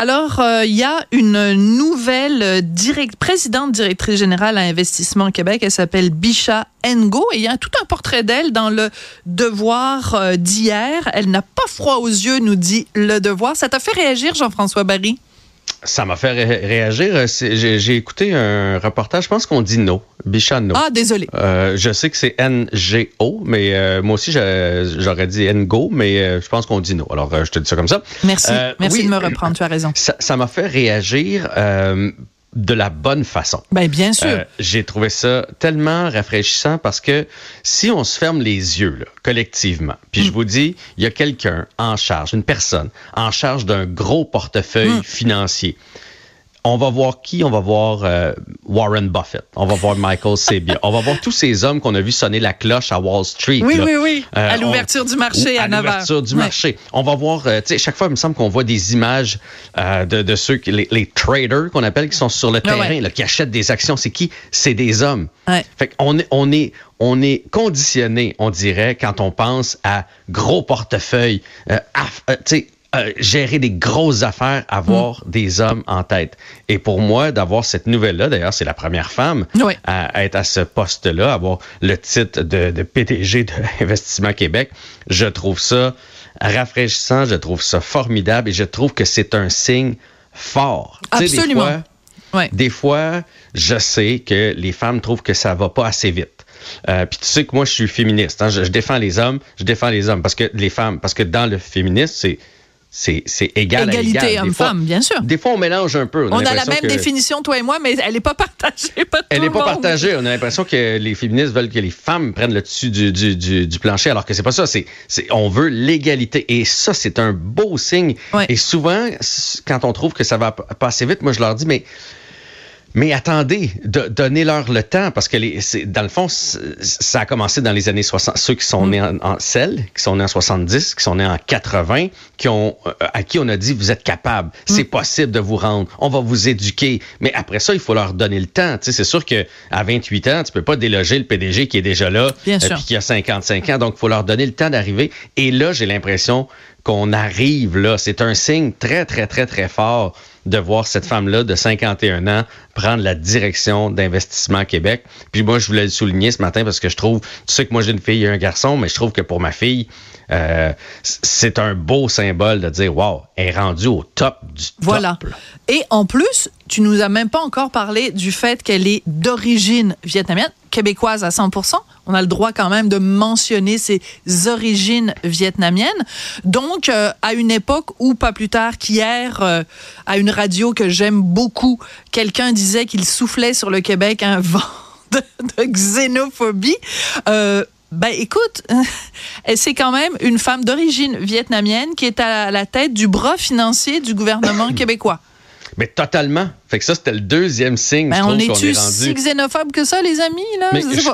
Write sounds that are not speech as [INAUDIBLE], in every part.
Alors, euh, il y a une nouvelle direct, présidente directrice générale à Investissement Québec. Elle s'appelle Bisha Ngo et il y a tout un portrait d'elle dans le Devoir euh, d'hier. Elle n'a pas froid aux yeux, nous dit le Devoir. Ça t'a fait réagir, Jean-François Barry? Ça m'a fait réagir. Euh, j'ai écouté un reportage, je pense qu'on dit no, Bichano. Ah, désolé. Euh, je sais que c'est N-G-O, mais euh, moi aussi, j'aurais dit N-Go, mais je pense qu'on dit no. Alors, je te dis ça comme ça. Merci. Merci de me reprendre, tu as raison. Ça m'a fait réagir de la bonne façon. Ben, bien sûr. Euh, j'ai trouvé ça tellement rafraîchissant parce que si on se ferme les yeux, là, collectivement, puis je mm. vous dis, il y a quelqu'un en charge, une personne en charge d'un gros portefeuille mm. financier on va voir qui? On va voir euh, Warren Buffett. On va voir Michael [LAUGHS] Sabia. on va voir tous ces hommes qu'on a vu sonner la cloche à Wall Street. Oui, oui, oui. Euh, à l'ouverture du marché à, 9 À l'ouverture du marché. On va voir, euh, tu sais, chaque fois, il me semble qu'on voit des images de, de, ceux, les, les traders qu'on appelle, qui sont sur le terrain, là, qui achètent des actions. C'est qui? C'est des hommes. Fait qu'on est, on est, on est conditionné, on dirait, quand on pense à gros portefeuilles, tu sais, euh, gérer des grosses affaires, avoir mm. des hommes en tête. Et pour moi, d'avoir cette nouvelle-là, d'ailleurs, c'est la première femme à, être à ce poste-là, avoir le titre de, de PDG d'Investissement [LAUGHS] Québec, je trouve ça rafraîchissant, je trouve ça formidable et je trouve que c'est un signe fort. Absolument. des, fois, des fois, je sais que les femmes trouvent que ça va pas assez vite. Euh, puis tu sais que moi, je suis féministe. Hein. je, défends les hommes, je défends les hommes parce que les femmes, parce que dans le féminisme, c'est c'est égal Égalité à égal. homme-femme, bien sûr. Des fois, on mélange un peu. On, a, la même définition, toi et moi, mais elle n'est pas partagée. Pas elle n'est pas partagée. On a l'impression que les féministes veulent que les femmes prennent le dessus du, du, du, plancher, alors que c'est pas ça. C'est on veut l'égalité. Et ça, c'est un beau signe. Et souvent, quand on trouve que ça va passer vite, moi, je leur dis, mais mais attendez, donnez-leur le temps, parce que les, dans le fond, ça a commencé dans les années 60. Ceux qui sont mm. nés en, en celle, qui sont nés en 70, qui sont nés en 80, qui ont, euh, à qui on a dit, vous êtes capable, c'est mm. possible de vous rendre, on va vous éduquer. Mais après ça, il faut leur donner le temps. c'est sûr que à 28 ans, tu peux pas déloger le PDG qui est déjà là, et euh, qui a 55 ans. Donc, il faut leur donner le temps d'arriver. Et là, j'ai l'impression qu'on arrive là. C'est un signe très, très, très, très fort de voir cette femme-là de 51 ans prendre la direction d'Investissement Québec. Puis moi, je voulais le souligner ce matin parce que je trouve, tu sais que moi j'ai une fille et un garçon, mais je trouve que pour ma fille, euh, c'est un beau symbole de dire, wow, elle est rendue au top du top. Voilà. Et en plus, tu nous as même pas encore parlé du fait qu'elle est d'origine vietnamienne, québécoise à 100 On a le droit quand même de mentionner ses origines vietnamiennes. Donc, euh, à une époque où, pas plus tard qu'hier, euh, à une radio que j'aime beaucoup, quelqu'un disait qu'il soufflait sur le Québec un [LAUGHS] vent de, xénophobie. Euh, ben écoute, [LAUGHS] c'est quand même une femme d'origine vietnamienne qui est à la tête du bras financier du gouvernement [COUGHS] québécois. Mais totalement. Fait que ça, c'était le deuxième signe. Ben, on est-tu si xénophobe que ça, les amis? Là? Mais je,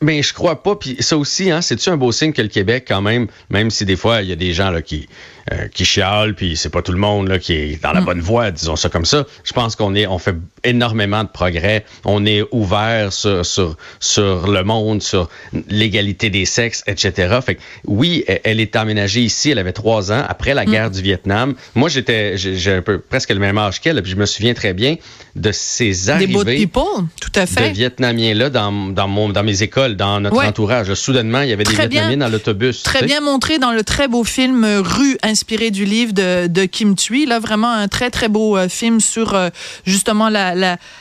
mais je crois pas. Puis ça aussi, hein, c'est-tu un beau signe que le Québec, quand même, même si des fois, il y a des gens là, qui, euh, qui chialent, puis c'est pas tout le monde là, qui est dans la mm. bonne voie, disons ça comme ça. Je pense qu'on est, on fait énormément de progrès. On est ouvert sur, sur, sur le monde, sur l'égalité des sexes, etc. Fait que, oui, elle est aménagée ici. Elle avait trois ans après la mm. guerre du Vietnam. Moi, j'étais, j'ai un peu presque le même âge qu'elle, puis je me souviens très bien de ces arrivées des people, tout à fait. de Vietnamiens là dans, dans, mon, dans mes écoles, dans notre entourage. Soudainement, il y avait des Vietnamiens dans l'autobus. Très bien montré dans le très beau film Rue inspiré du livre de, Kim Thuy. Là, vraiment un très, très beau euh, film sur euh, justement la,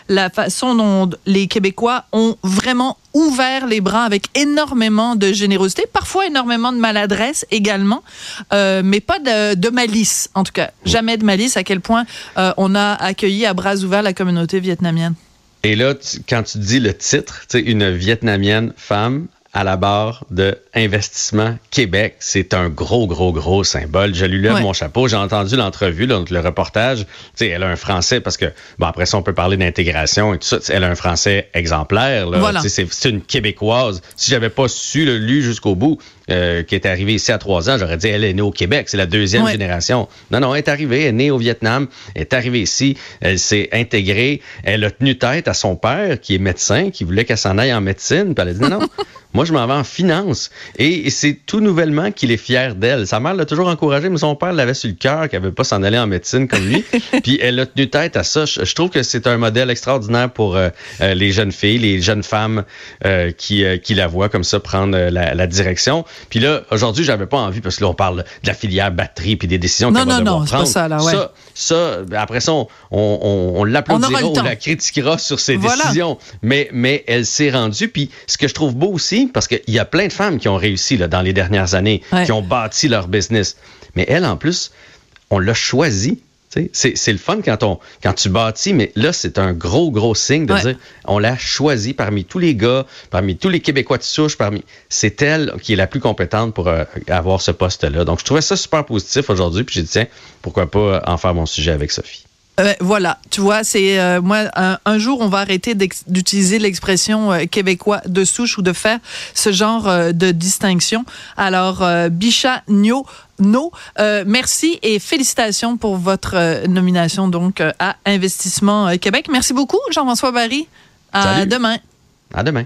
la, façon dont les Québécois ont vraiment ouvert les bras avec énormément de générosité, parfois énormément de maladresse également, euh, mais pas de, malice, en tout cas. Jamais de malice, à quel point on a accueilli à bras ouverts la communauté vietnamienne. Et là, quand tu dis le titre, une Vietnamienne femme à la barre de Investissement Québec. C'est un gros, gros, gros symbole. Je lui lève mon chapeau. J'ai entendu l'entrevue, le reportage. sais, elle a un français parce que, bon, après ça, on peut parler d'intégration et tout ça. Elle a un français exemplaire. C'est une Québécoise. Si j'avais pas su le lu jusqu'au bout, euh, qui est arrivée ici à trois ans, j'aurais dit elle est née au Québec, c'est la deuxième génération. Non, non, elle est arrivée, elle est née au Vietnam, elle est arrivée ici, elle s'est intégrée, elle a tenu tête à son père qui est médecin, qui voulait qu'elle s'en aille en médecine, puis elle a dit non, non. [LAUGHS] Moi, je m'en vais en finance. Et, c'est tout nouvellement qu'il est fier d'elle. Sa mère l'a toujours encouragé, mais son père l'avait sur le cœur qu'elle ne veut pas s'en aller en médecine comme lui. [LAUGHS] Puis elle a tenu tête à ça. Je, trouve que c'est un modèle extraordinaire pour euh, euh, les jeunes filles, les jeunes femmes qui, qui la voient comme ça prendre la, la direction. Puis là, aujourd'hui, j'avais pas envie, parce que là, on parle de la filière batterie puis des décisions qu'elle va devoir non, prendre. Pas ça, là, ouais. ça, ça, après ça, on, on, on l'applaudira ou la critiquera sur ses décisions. Mais, mais elle s'est rendue. Puis ce que je trouve beau aussi, parce qu'il y a plein de femmes qui ont réussi là, dans les dernières années, qui ont bâti leur business. Mais elle, en plus, on l'a choisi c'est le fun quand, on, quand tu bâtis, mais là, c'est un gros, gros signe de dire on l'a choisi parmi tous les gars, parmi tous les Québécois de souche, parmi. C'est elle qui est la plus compétente pour euh, avoir ce poste-là. Donc, je trouvais ça super positif aujourd'hui, puis j'ai dit, tiens, pourquoi pas en faire mon sujet avec Sophie. Euh, voilà, tu vois, c'est euh, moi un, jour on va arrêter d'utiliser l'expression québécois de souche ou de faire ce genre de distinction. Alors Bichat Nio No. Euh, merci et félicitations pour votre euh, nomination donc euh, à Investissement Québec. Merci beaucoup, Jean-François Barry. À demain. À demain.